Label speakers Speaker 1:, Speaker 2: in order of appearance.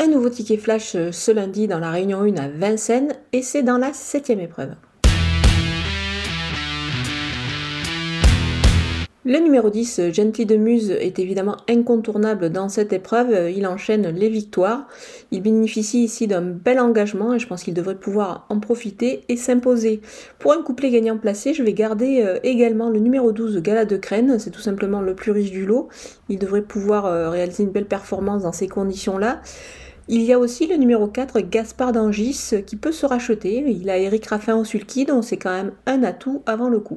Speaker 1: un nouveau ticket flash ce lundi dans la Réunion 1 à Vincennes et c'est dans la septième épreuve. Le numéro 10, Gently de Muse, est évidemment incontournable dans cette épreuve. Il enchaîne les victoires. Il bénéficie ici d'un bel engagement et je pense qu'il devrait pouvoir en profiter et s'imposer. Pour un couplet gagnant placé, je vais garder euh, également le numéro 12, Gala de Crène. C'est tout simplement le plus riche du lot. Il devrait pouvoir euh, réaliser une belle performance dans ces conditions-là. Il y a aussi le numéro 4, Gaspard d'Angis, qui peut se racheter. Il a Eric Raffin au sulky, donc c'est quand même un atout avant le coup.